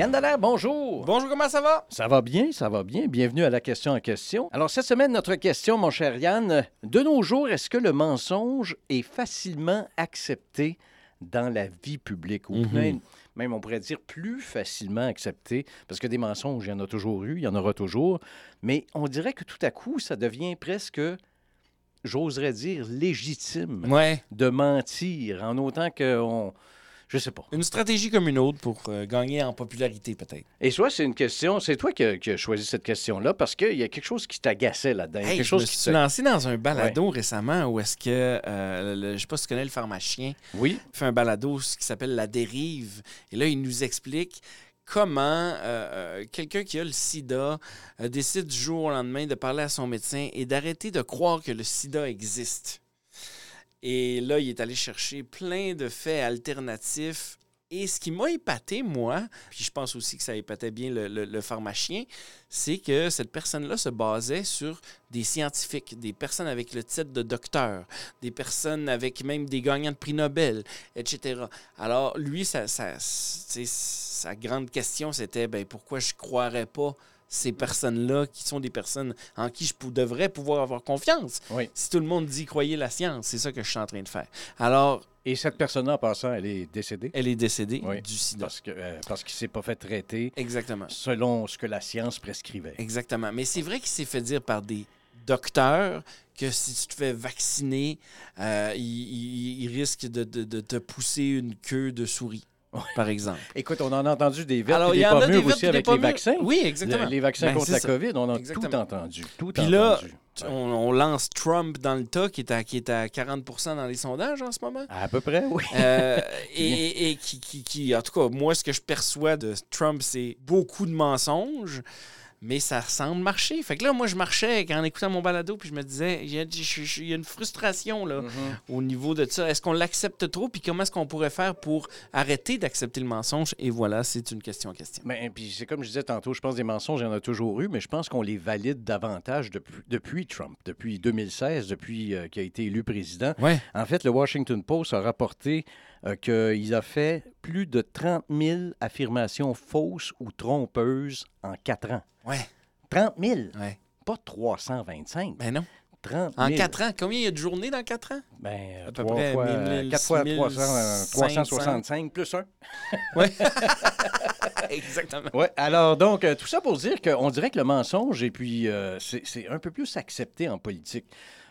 Yann Dallaire, bonjour. Bonjour, comment ça va? Ça va bien, ça va bien. Bienvenue à la question en question. Alors, cette semaine, notre question, mon cher Yann, de nos jours, est-ce que le mensonge est facilement accepté dans la vie publique? Ou Mhm. même, même, on pourrait dire plus facilement accepté, parce que des mensonges, il y en a toujours eu, il y en aura toujours. Mais on dirait que tout à coup, ça devient presque, j'oserais dire, légitime Ouais. de mentir, en autant qu'on... Je sais pas. Une stratégie comme une autre pour euh, gagner en popularité, peut-être. Et soit c'est une question, c'est toi qui as, qui as choisi cette question-là parce qu'il y a quelque chose qui t'agaçait là-dedans. Hey, quelque je chose me qui suis lancé dans un balado récemment où est-ce que, euh, le- je sais pas si tu connais le pharmacien, Oui. fait un balado qui s'appelle La dérive. Et là, il nous explique comment euh, euh, quelqu'un qui a le sida décide du jour au lendemain de parler à son médecin et d'arrêter de croire que le sida existe. Et là, il est allé chercher plein de faits alternatifs. Et ce qui m'a épaté, moi, puis je pense aussi que ça épatait bien le, pharmacien, c'est que cette personne-là se basait sur des scientifiques, des personnes avec le titre de docteur, des personnes avec même des gagnants de prix Nobel, etc. Alors, lui, c'est- sa grande question, c'était ben, pourquoi je ne croirais pas ces personnes-là qui sont des personnes en qui je devrais pouvoir avoir confiance. Oui. Si tout le monde dit croyez la science, c'est ça que je suis en train de faire. Alors, Et cette personne-là, en passant, elle est décédée? elle est décédée Oui. du sida. Parce que euh, parce qu'il s'est pas fait traiter Exactement. selon ce que la science prescrivait. Exactement. Mais c'est vrai qu'il s'est fait dire par des docteurs que si tu te fais vacciner, euh, il, il- il risque de, de- de te pousser une queue de souris, par exemple. Écoute, on en a entendu des vertes Alors, et des pas mûres aussi avec les vaccins. Oui, exactement. Le- les vaccins Ben, contre la. COVID, on a Exactement. tout entendu. Tout Puis là. On, on lance Trump dans le tas, qui est à, qui est à 40% dans les sondages en ce moment. À peu près, oui. Euh, et et- et qui, qui- qui- en tout cas, moi, ce que je perçois de Trump, c'est beaucoup de mensonges, mais ça semble marcher. Fait que là, moi, je marchais en écoutant mon balado, puis je me disais, il y a, je- je- il y a une frustration là, Mhm. au niveau de ça. Est-ce qu'on l'accepte trop, puis comment est-ce qu'on pourrait faire pour arrêter d'accepter le mensonge? Et voilà, c'est une question à question. Ben, puis c'est comme je disais tantôt, je pense des mensonges, il y en a toujours eu, mais je pense qu'on les valide davantage depuis, depuis Trump, depuis 2016, depuis euh, qu'il a été élu président. Ouais. En fait, le Washington Post a rapporté euh, qu'il a fait plus de 30 000 affirmations fausses ou trompeuses en quatre ans. Ouais. 30 000, Ouais. pas 325. Ben non. 30 000. En quatre ans, combien il y a de journées dans quatre ans? Ben, À peu trois près fois, 1000, euh, quatre fois 300, 500. 365 plus un. Ouais. Exactement. Oui, alors donc, euh, tout ça pour dire qu'on dirait que le mensonge, et puis euh, c'est un peu plus accepté en politique.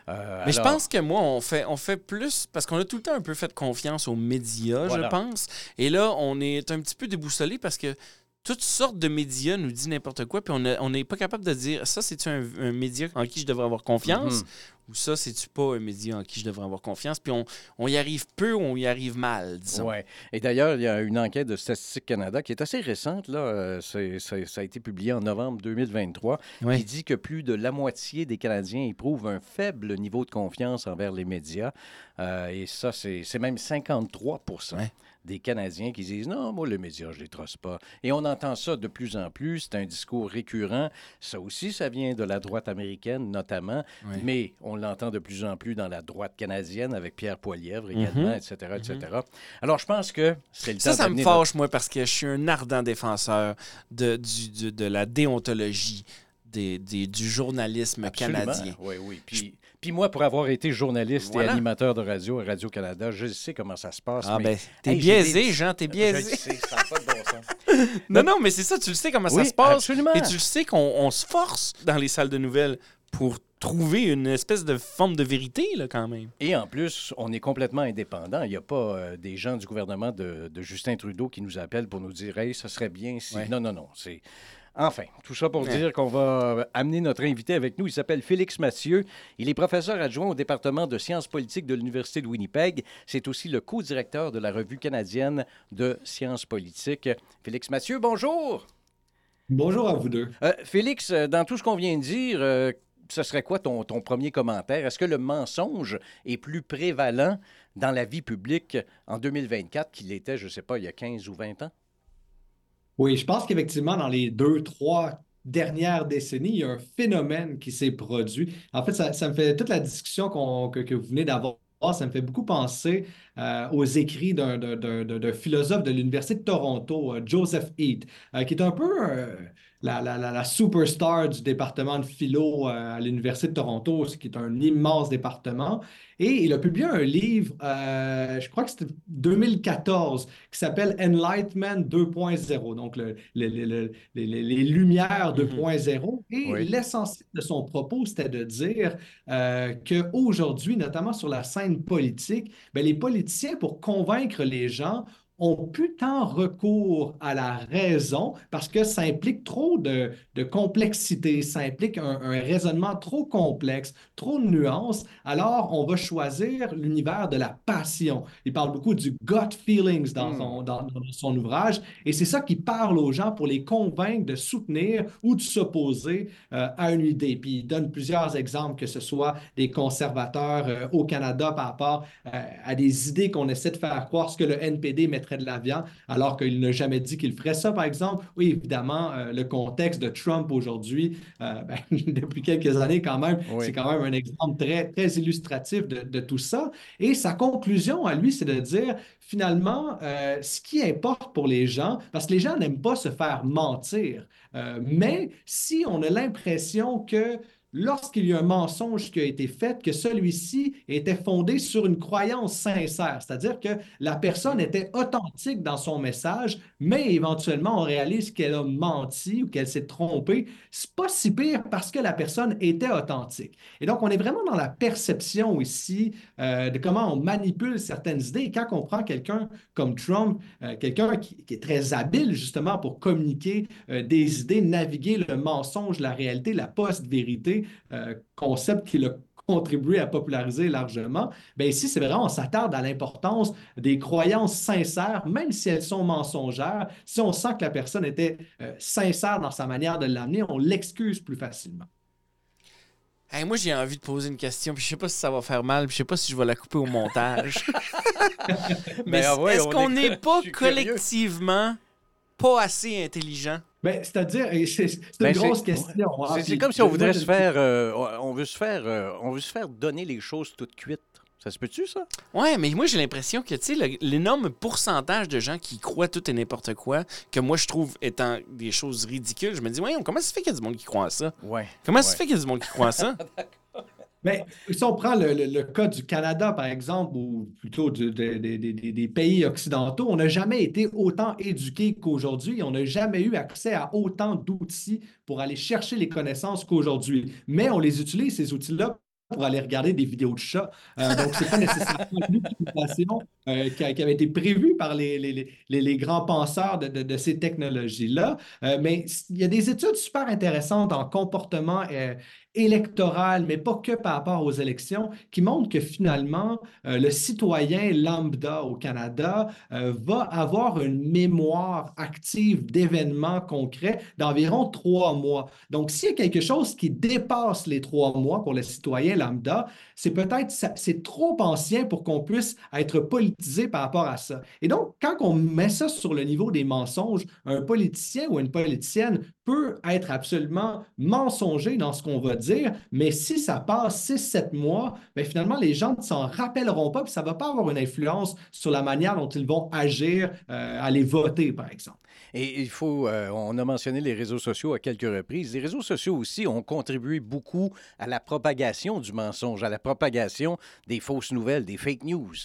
Euh, Mais je pense que moi, on fait, on fait plus parce qu'on a tout le temps un peu fait confiance aux médias, Voilà. je pense. Et là, on est un petit peu déboussolé parce que toutes sortes de médias nous disent n'importe quoi, puis on n'est pas capable de dire ça, c'est-tu un, un média en qui je devrais avoir confiance Mhm. ou ça, c'est-tu pas un média en qui je devrais avoir confiance. Puis on, on y arrive peu ou on y arrive mal, disons. Ouais. Et d'ailleurs, il y a une enquête de Statistique Canada qui est assez récente. Là, euh, c'est- ça a été publié en novembre 2023, Ouais. qui dit que plus de la moitié des Canadiens éprouvent un faible niveau de confiance envers les médias. Euh, et ça, c'est c'est même 53 Ouais. Des Canadiens qui disent non, moi, les médias, je les trosse pas. Et on entend ça de plus en plus. C'est un discours récurrent. Ça aussi, ça vient de la droite américaine, notamment. Mais on l'entend de plus en plus dans la droite canadienne avec Pierre Poilièvre également, etc., etc. Alors, je pense que c'est le Ça, temps ça me fâche, moi, parce que je suis un ardent défenseur de, du- de la déontologie des, des- du journalisme Absolument. canadien. Oui, oui. Puis, puis moi, pour avoir été journaliste Voilà. et animateur de radio à Radio-Canada, je sais comment ça se passe. Ah mais- ben, t'es Hey, biaisé, des- Jean, t'es Je biaisé. sais, ça pas de bon sens. Non, non, mais c'est ça, tu le sais comment Oui, ça se passe. absolument. Et tu le sais qu'on on se force dans les salles de nouvelles pour trouver une espèce de forme de vérité, là, quand même. Et en plus, on est complètement indépendant. Il n'y a pas euh, des gens du gouvernement de, de Justin Trudeau qui nous appellent pour nous dire Hey, ça serait bien si. Ouais. Non, non, non. C'est. Enfin, tout ça pour Ouais. dire qu'on va euh, amener notre invité avec nous. Il s'appelle Félix Mathieu. Il est professeur adjoint au département de sciences politiques de l'Université de Winnipeg. C'est aussi le co-directeur de la revue canadienne de sciences politiques. Félix Mathieu, bonjour. Bonjour à vous deux. Euh, Félix, euh, dans tout ce qu'on vient de dire, euh, ce serait quoi ton, ton premier commentaire? Est-ce que le mensonge est plus prévalent dans la vie publique en 2024 qu'il était, je ne sais pas, il y a 15 ou 20 ans? Oui, je pense qu'effectivement, dans les deux, trois dernières décennies, il y a un phénomène qui s'est produit. En fait, ça, me fait toute la discussion que, que vous venez d'avoir ça me fait beaucoup penser euh, aux écrits d'un philosophe de l'Université de Toronto, euh, Joseph Heath, euh, qui est un peu la, la, superstar du département de philo à l'Université de Toronto, ce qui est un immense département. Et il a publié un livre, je crois que c'était 2014, qui s'appelle Enlightenment 2.0, donc les Lumières 2.0. Mm-hmm. Et l'essentiel de son propos, c'était de dire qu'aujourd'hui, notamment sur la scène politique, bien, les politiciens pour convaincre les gens ont plus tant recours à la raison parce que ça implique trop de, complexité, ça implique un, raisonnement trop complexe, trop de nuances. Alors, on va choisir l'univers de la passion. Il parle beaucoup du gut feelings dans, son, hmm. son ouvrage et c'est ça qui parle aux gens pour les convaincre de soutenir ou de s'opposer euh, à une idée. Puis il donne plusieurs exemples, que ce soit des conservateurs euh, au Canada par rapport euh, à des idées qu'on essaie de faire croire ce que le NPD mettrait de la viande, alors qu'il n'a jamais dit qu'il ferait ça, par exemple. Oui, évidemment, euh, le contexte de Trump aujourd'hui, euh, ben, depuis quelques années quand même, c'est quand même un exemple très, très illustratif de, tout ça. Et sa conclusion à lui, c'est de dire, finalement, euh, ce qui importe pour les gens, parce que les gens n'aiment pas se faire mentir, mais si on a l'impression que lorsqu'il y a un mensonge qui a été fait, que celui-ci était fondé sur une croyance sincère, c'est-à-dire que la personne était authentique dans son message, mais éventuellement on réalise qu'elle a menti ou qu'elle s'est trompée. C'est pas si pire parce que la personne était authentique. Et donc on est vraiment dans la perception ici euh, de comment on manipule certaines idées. Et quand on prend quelqu'un comme Trump, euh, quelqu'un qui, est très habile justement pour communiquer euh, des idées, naviguer le mensonge, la réalité, la post-vérité, euh, concept qu'il a contribué à populariser largement, bien ici, c'est vraiment, on s'attarde à l'importance des croyances sincères, même si elles sont mensongères. Si on sent que la personne était euh, sincère dans sa manière de l'amener, on l'excuse plus facilement. moi, j'ai envie de poser une question, puis je sais pas si ça va faire mal, puis je sais pas si je vais la couper au montage. Mais ben, est-ce qu'on n'est pas collectivement pas assez intelligent? Ben, c'est-à-dire, c'est une ben, grosse question. Hein, c'est comme si on voudrait se faire, euh, on veut se faire, euh, on veut se faire donner les choses toutes cuites. Ça se peut-tu, ça? Ouais, mais moi, j'ai l'impression que, tu sais, l'énorme pourcentage de gens qui croient tout et n'importe quoi, que moi, je trouve étant des choses ridicules, je me dis, ouais, comment ça se fait qu'il y a du monde qui croit à ça? Ouais. Comment ça se fait qu'il y a du monde qui croit à ça? Mais si on prend le, cas du Canada, par exemple, ou plutôt des pays occidentaux, on n'a jamais été autant éduqués qu'aujourd'hui. On n'a jamais eu accès à autant d'outils pour aller chercher les connaissances qu'aujourd'hui. Mais on les utilise, ces outils-là, pour aller regarder des vidéos de chats. Euh, donc, ce n'est pas nécessairement une utilisation euh, qui, avait été prévue par les, les, grands penseurs de, ces technologies-là. Euh, mais il y a des études super intéressantes en comportement électorale, mais pas que par rapport aux élections, qui montrent que finalement, euh, le citoyen lambda au Canada euh, va avoir une mémoire active d'événements concrets d'environ trois mois. Donc, s'il y a quelque chose qui dépasse les trois mois pour le citoyen lambda, c'est peut-être c'est trop ancien pour qu'on puisse être politisé par rapport à ça. Et donc, quand on met ça sur le niveau des mensonges, un politicien ou une politicienne peut être absolument mensonger dans ce qu'on va dire, mais si ça passe 6-7 mois, bien, finalement, les gens ne s'en rappelleront pas, puis ça ne va pas avoir une influence sur la manière dont ils vont agir, euh, aller voter, par exemple. Et il faut, euh, on a mentionné les réseaux sociaux à quelques reprises. Les réseaux sociaux aussi ont contribué beaucoup à la propagation du mensonge, à la propagation des fausses nouvelles, des fake news.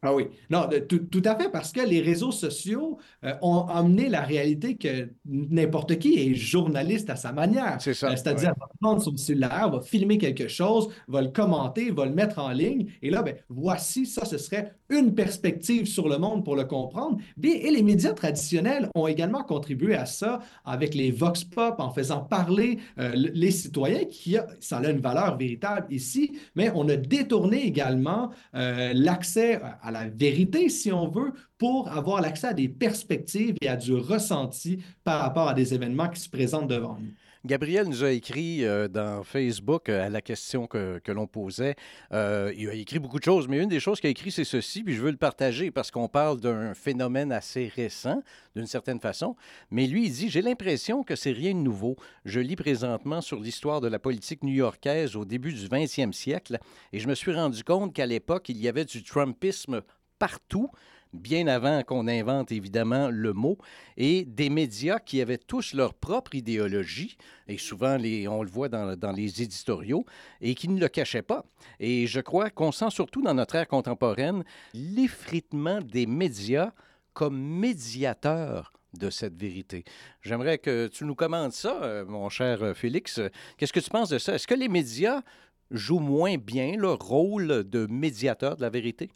Ah oui, non, tout, à fait, parce que les réseaux sociaux euh, ont amené la réalité que n'importe qui est journaliste à sa manière. C'est ça. Euh, c'est-à-dire, va prendre son cellulaire, va filmer quelque chose, va le commenter, va le mettre en ligne, et là, ben, voici, ça, ce serait une perspective sur le monde pour le comprendre. Et les médias traditionnels ont également contribué à ça avec les vox pop, en faisant parler euh, les citoyens, qui a, ça a une valeur véritable ici, mais on a détourné également l'accès à à la vérité, si on veut, pour avoir l'accès à des perspectives et à du ressenti par rapport à des événements qui se présentent devant nous. Gabriel nous a écrit euh, dans Facebook euh, à la question que, l'on posait. Euh, il a écrit beaucoup de choses, mais une des choses qu'il a écrit, c'est ceci, puis je veux le partager parce qu'on parle d'un phénomène assez récent, d'une certaine façon. Mais lui, il dit J'ai l'impression que c'est rien de nouveau. Je lis présentement sur l'histoire de la politique new-yorkaise au début du 20e siècle et je me suis rendu compte qu'à l'époque, il y avait du Trumpisme partout bien avant qu'on invente évidemment le mot, et des médias qui avaient tous leur propre idéologie, et souvent les, on le voit dans, dans les éditoriaux, et qui ne le cachaient pas. Et je crois qu'on sent surtout dans notre ère contemporaine l'effritement des médias comme médiateurs de cette vérité. J'aimerais que tu nous commentes ça, euh, mon cher euh, Félix. Qu'est-ce que tu penses de ça? Est-ce que les médias jouent moins bien leur rôle de médiateur de la vérité?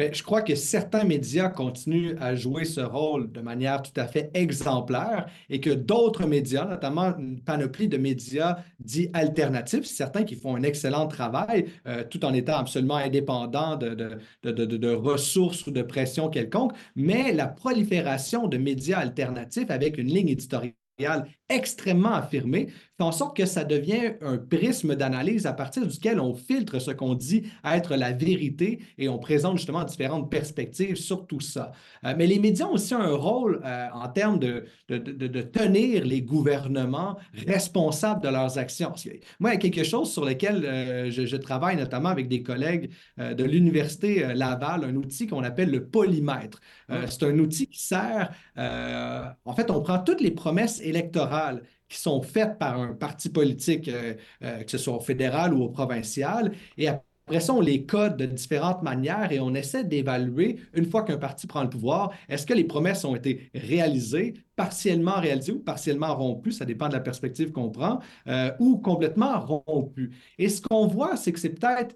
Ben, je crois que certains médias continuent à jouer ce rôle de manière tout à fait exemplaire et que d'autres médias, notamment une panoplie de médias dits alternatifs, certains qui font un excellent travail euh, tout en étant absolument indépendants de, ressources ou de pression quelconque, mais la prolifération de médias alternatifs avec une ligne éditoriale extrêmement affirmé, fait en sorte que ça devient un prisme d'analyse à partir duquel on filtre ce qu'on dit être la vérité et on présente justement différentes perspectives sur tout ça. Euh, mais les médias ont aussi un rôle euh, en termes de, de, de, tenir les gouvernements responsables de leurs actions. Moi, il y a quelque chose sur lequel euh, je, je, travaille notamment avec des collègues de l'Université Laval, un outil qu'on appelle le polymètre. C'est un outil qui sert, en fait, on prend toutes les promesses électorales qui sont faites par un parti politique, euh, euh, que ce soit au fédéral ou au provincial, et après ça, on les code de différentes manières et on essaie d'évaluer, une fois qu'un parti prend le pouvoir, est-ce que les promesses ont été réalisées, partiellement réalisées ou partiellement rompues, ça dépend de la perspective qu'on prend, euh, ou complètement rompues. Et ce qu'on voit, c'est que c'est peut-être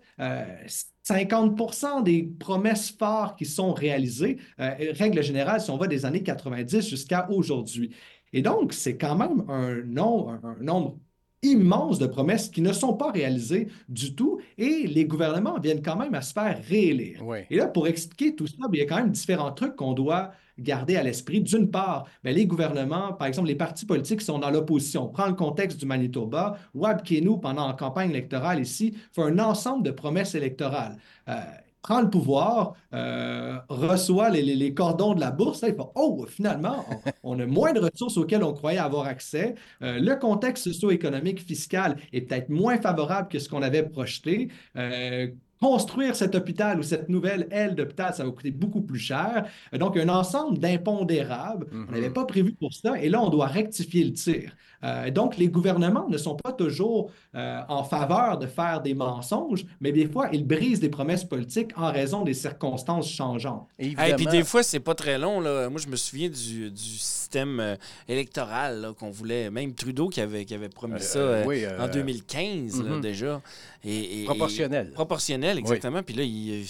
50 des promesses phares qui sont réalisées, règle générale, si on va des années 90 jusqu'à aujourd'hui. Et donc, c'est quand même un, nombre immense de promesses qui ne sont pas réalisées du tout et les gouvernements viennent quand même à se faire réélire. Et là, pour expliquer tout ça, il y a quand même différents trucs qu'on doit garder à l'esprit. D'une part, les gouvernements, par exemple, les partis politiques sont dans l'opposition. Prends le contexte du Manitoba. Wab Kenu, pendant la campagne électorale ici, fait un ensemble de promesses électorales. Euh, prend le pouvoir, euh, reçoit les, cordons de la bourse, là, il fait Oh, finalement, on, a moins de ressources auxquelles on croyait avoir accès. Euh, le contexte socio-économique fiscal est peut-être moins favorable que ce qu'on avait projeté. Euh, construire cet hôpital ou cette nouvelle aile d'hôpital, ça va coûter beaucoup plus cher. Donc, un ensemble d'impondérables. On n'avait mm-hmm. pas prévu pour ça. Et là, on doit rectifier le tir. Euh, donc, les gouvernements ne sont pas toujours euh, en faveur de faire des mensonges, mais des fois, ils brisent des promesses politiques en raison des circonstances changeantes. Et puis des fois, c'est pas très long. Là. Moi, je me souviens du, du système euh, électoral qu'on voulait, même Trudeau qui avait, qui avait promis ça en 2015 mm-hmm. déjà. Et, proportionnel. proportionnel, exactement. Puis là, il,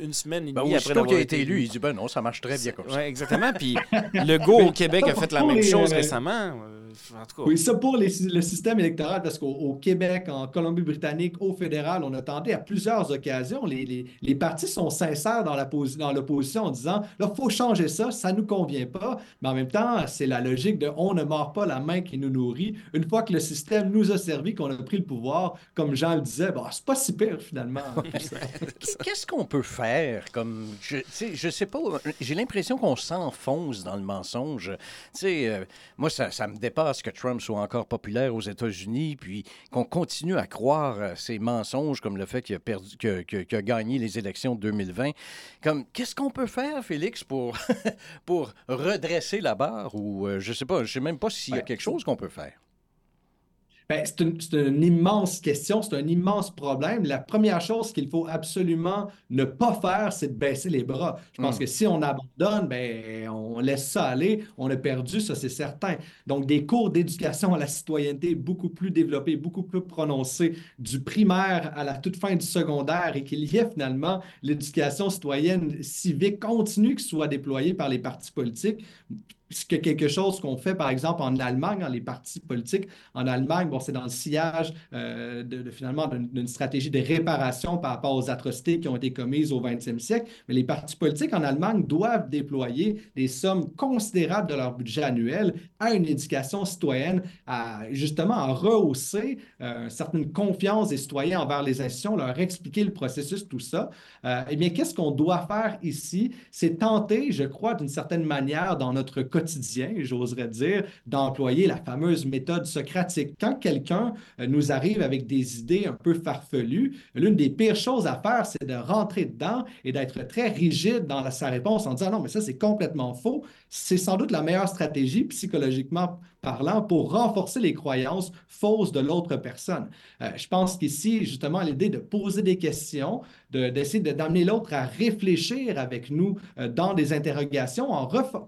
une semaine et ben, demie après d'avoir qui a été élu, il dit ben non, ça marche très bien comme ça. Oui, exactement. Puis le go au Québec a fait la même chose récemment. Oui, ça pour le système électoral, parce qu'au Québec, en Colombie-Britannique, au fédéral, on a tenté à plusieurs occasions. Les, les, partis sont sincères dans l'opposition en disant là, il faut changer ça, ça ne nous convient pas. Mais en même temps, c'est la logique de on ne mord pas la main qui nous nourrit. Une fois que le système nous a servi, qu'on a pris le pouvoir, comme Jean le disait, bon, c'est pas si pire finalement. Qu'est-ce qu'on peut faire comme. Je, je sais pas, j'ai l'impression qu'on s'enfonce dans le mensonge. Tu sais, euh, moi, ça, ça me dépasse que Trump soit encore populaire aux États-Unis, puis qu'on continue à croire euh, ces mensonges comme le fait qu'il a, perdu, que, a gagné les élections de 2020. Comme, qu'est-ce qu'on peut faire, Félix, pour, pour redresser la barre? Ou euh, je sais pas, je sais même pas s'il y a quelque chose qu'on peut faire. Ben, c'est une, immense question, c'est un immense problème. La première chose qu'il faut absolument ne pas faire, c'est de baisser les bras. Je pense hmm. que si on abandonne, ben, on laisse ça aller, on a perdu, ça c'est certain. Donc, des cours d'éducation à la citoyenneté beaucoup plus développés, beaucoup plus prononcés, du primaire à la toute fin du secondaire et qu'il y ait finalement l'éducation citoyenne civique continue qui soit déployée par les partis politiques que quelque chose qu'on fait, par exemple, en Allemagne, dans les partis politiques. En Allemagne, bon, c'est dans le sillage euh, de, finalement d'une stratégie de réparation par rapport aux atrocités qui ont été commises au 20e siècle. Mais les partis politiques en Allemagne doivent déployer des sommes considérables de leur budget annuel à une éducation citoyenne, à justement à rehausser euh, une certaine confiance des citoyens envers les institutions, leur expliquer le processus, tout ça. Euh, eh bien, qu'est-ce qu'on doit faire ici? C'est tenter, je crois, d'une certaine manière, dans notre quotidien, j'oserais dire, d'employer la fameuse méthode socratique. Quand quelqu'un euh, nous arrive avec des idées un peu farfelues, l'une des pires choses à faire, c'est de rentrer dedans et d'être très rigide dans sa réponse en disant non, mais ça, c'est complètement faux. C'est sans doute la meilleure stratégie psychologiquement parlant pour renforcer les croyances fausses de l'autre personne. Euh, je pense qu'ici, justement, l'idée de poser des questions, d'essayer de, d'amener l'autre à réfléchir avec nous euh, dans des interrogations,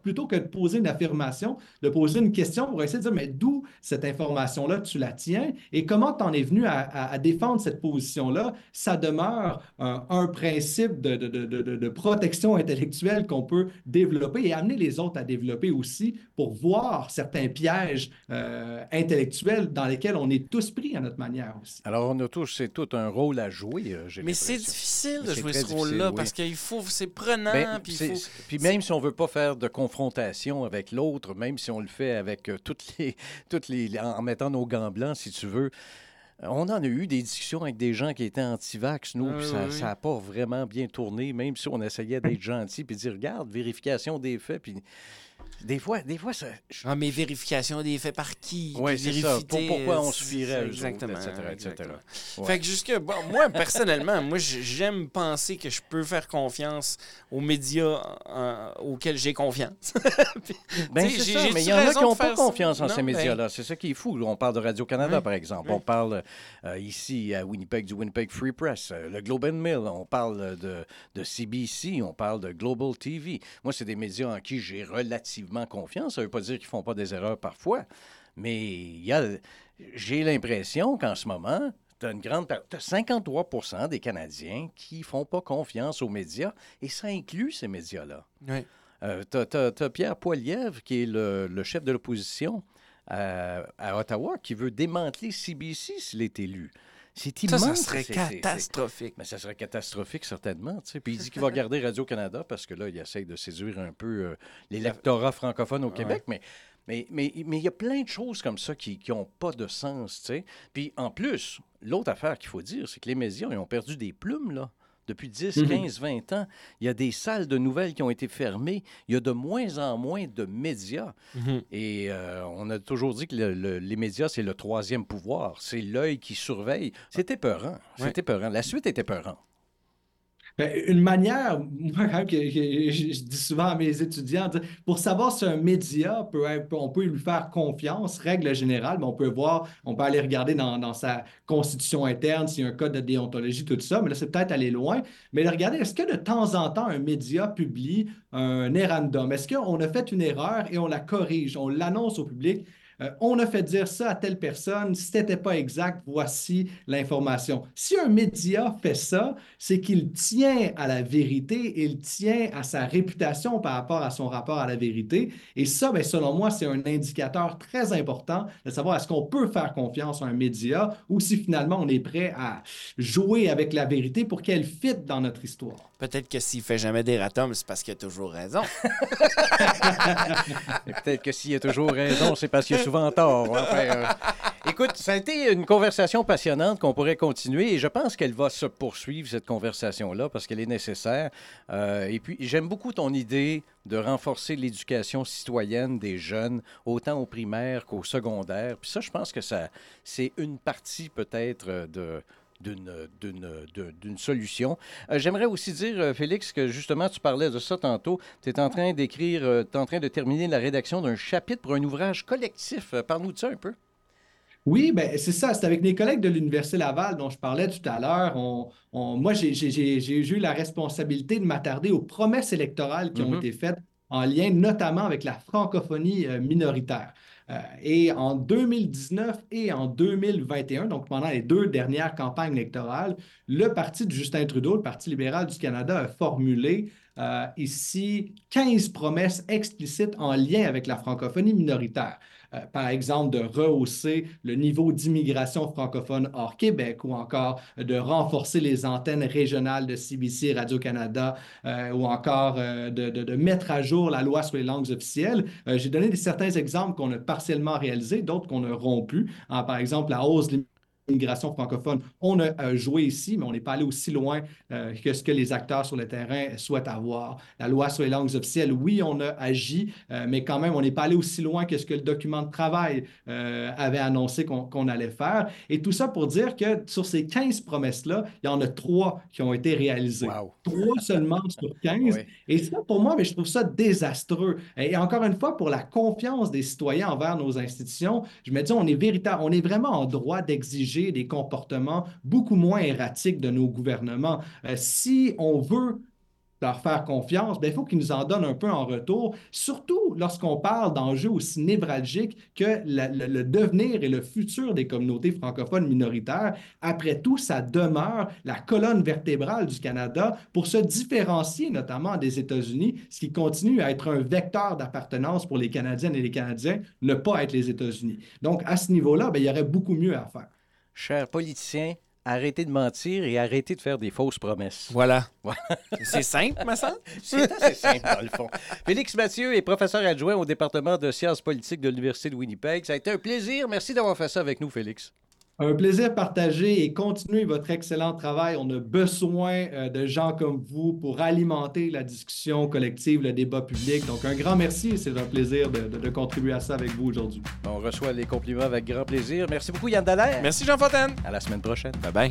plutôt que de poser une affirmation, de poser une question pour essayer de dire, mais d'où cette information-là tu la tiens? Et comment tu en es venu à, défendre cette position-là, ça demeure un principe de, de protection intellectuelle qu'on peut développer et amener les autres à développer aussi pour voir certains pièges euh, intellectuels dans lesquels on est tous pris à notre manière aussi. Alors, on a tous, c'est tout un rôle à jouer. Euh, Mais c'est difficile de jouer ce rôle-là parce qu'il faut, c'est prenant. Ben, puis, même si on veut pas faire de confrontation avec l'autre, même si on le fait avec euh, toutes les, toutes les, en mettant nos gants blancs, si tu veux. On en a eu des discussions avec des gens qui étaient anti-vax, nous, puis ça n'a pas vraiment bien tourné, même si on essayait d'être gentil, puis dire, regarde, vérification des faits, puis des fois, des fois, ça. Ah, mais vérification des faits par qui? Oui, c'est ça. pourquoi on suffirait Exactement. etc., Fait que jusque, moi, personnellement, moi, j'aime penser que je peux faire confiance aux médias auxquels j'ai confiance. ben, c'est ça, mais il y en a qui n'ont pas confiance en ces ben médias-là. C'est ça qui est fou. On parle de Radio-Canada, par exemple. On parle euh, ici à Winnipeg du Winnipeg Free Press, euh, le Globe and Mail. On parle de, de CBC, on parle de Global TV. Moi, c'est des médias en qui j'ai relativement confiance. Ça ne veut pas dire qu'ils ne font pas des erreurs parfois, mais j'ai l'impression qu'en ce moment, tu as une grande 53% des Canadiens qui ne font pas confiance aux médias, et ça inclut ces médias-là. Oui. Euh, tu as, Pierre Poilievre, qui est le, chef de l'opposition à, Ottawa, qui veut démanteler CBC s'il est élu. C'est immense. Ça, ça serait catastrophique. Mais ça serait catastrophique, certainement. Puis il dit qu'il va garder Radio-Canada parce que là, il essaye de séduire un peu euh, l'électorat francophone au Québec. Mais mais mais, mais il y a plein de choses comme ça qui n'ont pas de sens. sais. Puis en plus, l'autre affaire qu'il faut dire, c'est que les médias ils ont perdu des plumes. là. Depuis 10, 15, 20 ans, il y a des salles de nouvelles qui ont été fermées. Il y a de moins en moins de médias. Mhm. Et euh, on a toujours dit que les médias, c'est le troisième pouvoir. C'est l'œil qui surveille. C'était peurant. C'était peurant. La suite était peurante. Ben, une manière, moi, que, je, dis souvent à mes étudiants, pour savoir si un média peut on peut lui faire confiance, règle générale, mais on peut voir, on peut aller regarder dans, sa constitution interne s'il y a un code de déontologie, tout ça, mais là, c'est peut-être aller loin. Mais de regarder, est-ce que de temps en temps, un média publie un errandum? Est-ce qu'on a fait une erreur et on la corrige, on l'annonce au public? Euh, on a fait dire ça à telle personne, si ce n'était pas exact, voici l'information. Si un média fait ça, c'est qu'il tient à la vérité, il tient à sa réputation par rapport à son rapport à la vérité. Et ça, bien, selon moi, c'est un indicateur très important de savoir est-ce qu'on peut faire confiance à un média ou si finalement on est prêt à jouer avec la vérité pour qu'elle fitte dans notre histoire. Peut-être que s'il fait jamais des ratums, c'est parce qu'il a toujours raison. Peut-être que s'il a toujours raison, c'est parce qu'il a souvent tort. Euh, écoute, ça a été une conversation passionnante qu'on pourrait continuer et je pense qu'elle va se poursuivre, cette conversation-là, parce qu'elle est nécessaire. Euh, et puis, j'aime beaucoup ton idée de renforcer l'éducation citoyenne des jeunes, autant au primaire qu'au secondaire. Puis ça, je pense que ça, c'est une partie peut-être de d'une solution. Euh, j'aimerais aussi dire, euh, Félix, que justement, tu parlais de ça tantôt. Tu es en train d'écrire, euh, tu es en train de terminer la rédaction d'un chapitre pour un ouvrage collectif. Parle-nous de ça un peu. Oui, ben, c'est ça. C'est avec mes collègues de l'Université Laval dont je parlais tout à l'heure. moi, j'ai eu la responsabilité de m'attarder aux promesses électorales qui ont mm-hmm. été faites en lien notamment avec la francophonie minoritaire. Euh, et en 2019 et en 2021, donc pendant les deux dernières campagnes électorales, le parti de Justin Trudeau, le Parti libéral du Canada, a formulé euh, ici 15 promesses explicites en lien avec la francophonie minoritaire. Euh, par exemple, de rehausser le niveau d'immigration francophone hors Québec ou encore de renforcer les antennes régionales de CBC Radio-Canada euh, ou encore euh, de, mettre à jour la loi sur les langues officielles. J'ai donné certains exemples qu'on a partiellement réalisés, d'autres qu'on a rompus. par exemple, la hausse de l'immigration francophone. On a euh, joué ici, mais on n'est pas allé aussi loin euh, que ce que les acteurs sur le terrain souhaitent avoir. La loi sur les langues officielles, oui, on a agi, euh, mais quand même, on n'est pas allé aussi loin que ce que le document de travail avait annoncé qu'on allait faire. Et tout ça pour dire que sur ces 15 promesses-là, il y en a trois qui ont été réalisées. Trois seulement sur 15. Et ça, pour moi, mais je trouve ça désastreux. Et encore une fois, pour la confiance des citoyens envers nos institutions, je me dis, on est véritable, on est vraiment en droit d'exiger des comportements beaucoup moins erratiques de nos gouvernements. Euh, si on veut leur faire confiance, ben, il faut qu'ils nous en donnent un peu en retour, surtout lorsqu'on parle d'enjeux aussi névralgiques que le, devenir et le futur des communautés francophones minoritaires. Après tout, ça demeure la colonne vertébrale du Canada pour se différencier notamment des États-Unis, ce qui continue à être un vecteur d'appartenance pour les Canadiennes et les Canadiens, ne pas être les États-Unis. Donc, à ce niveau-là, ben, il y aurait beaucoup mieux à faire chers politiciens, arrêtez de mentir et arrêtez de faire des fausses promesses. Voilà. C'est simple, ma sœur? C'est assez simple, dans le fond. Félix Mathieu est professeur adjoint au département de sciences politiques de l'Université de Winnipeg. Ça a été un plaisir. Merci d'avoir fait ça avec nous, Félix. Un plaisir partagé et continuez votre excellent travail. On a besoin euh, de gens comme vous pour alimenter la discussion collective, le débat public. Donc, un grand merci. C'est un plaisir de, contribuer à ça avec vous aujourd'hui. On reçoit les compliments avec grand plaisir. Merci beaucoup, Yann Dallaire. Merci, Jean Fontaine. À la semaine prochaine. Bye bye.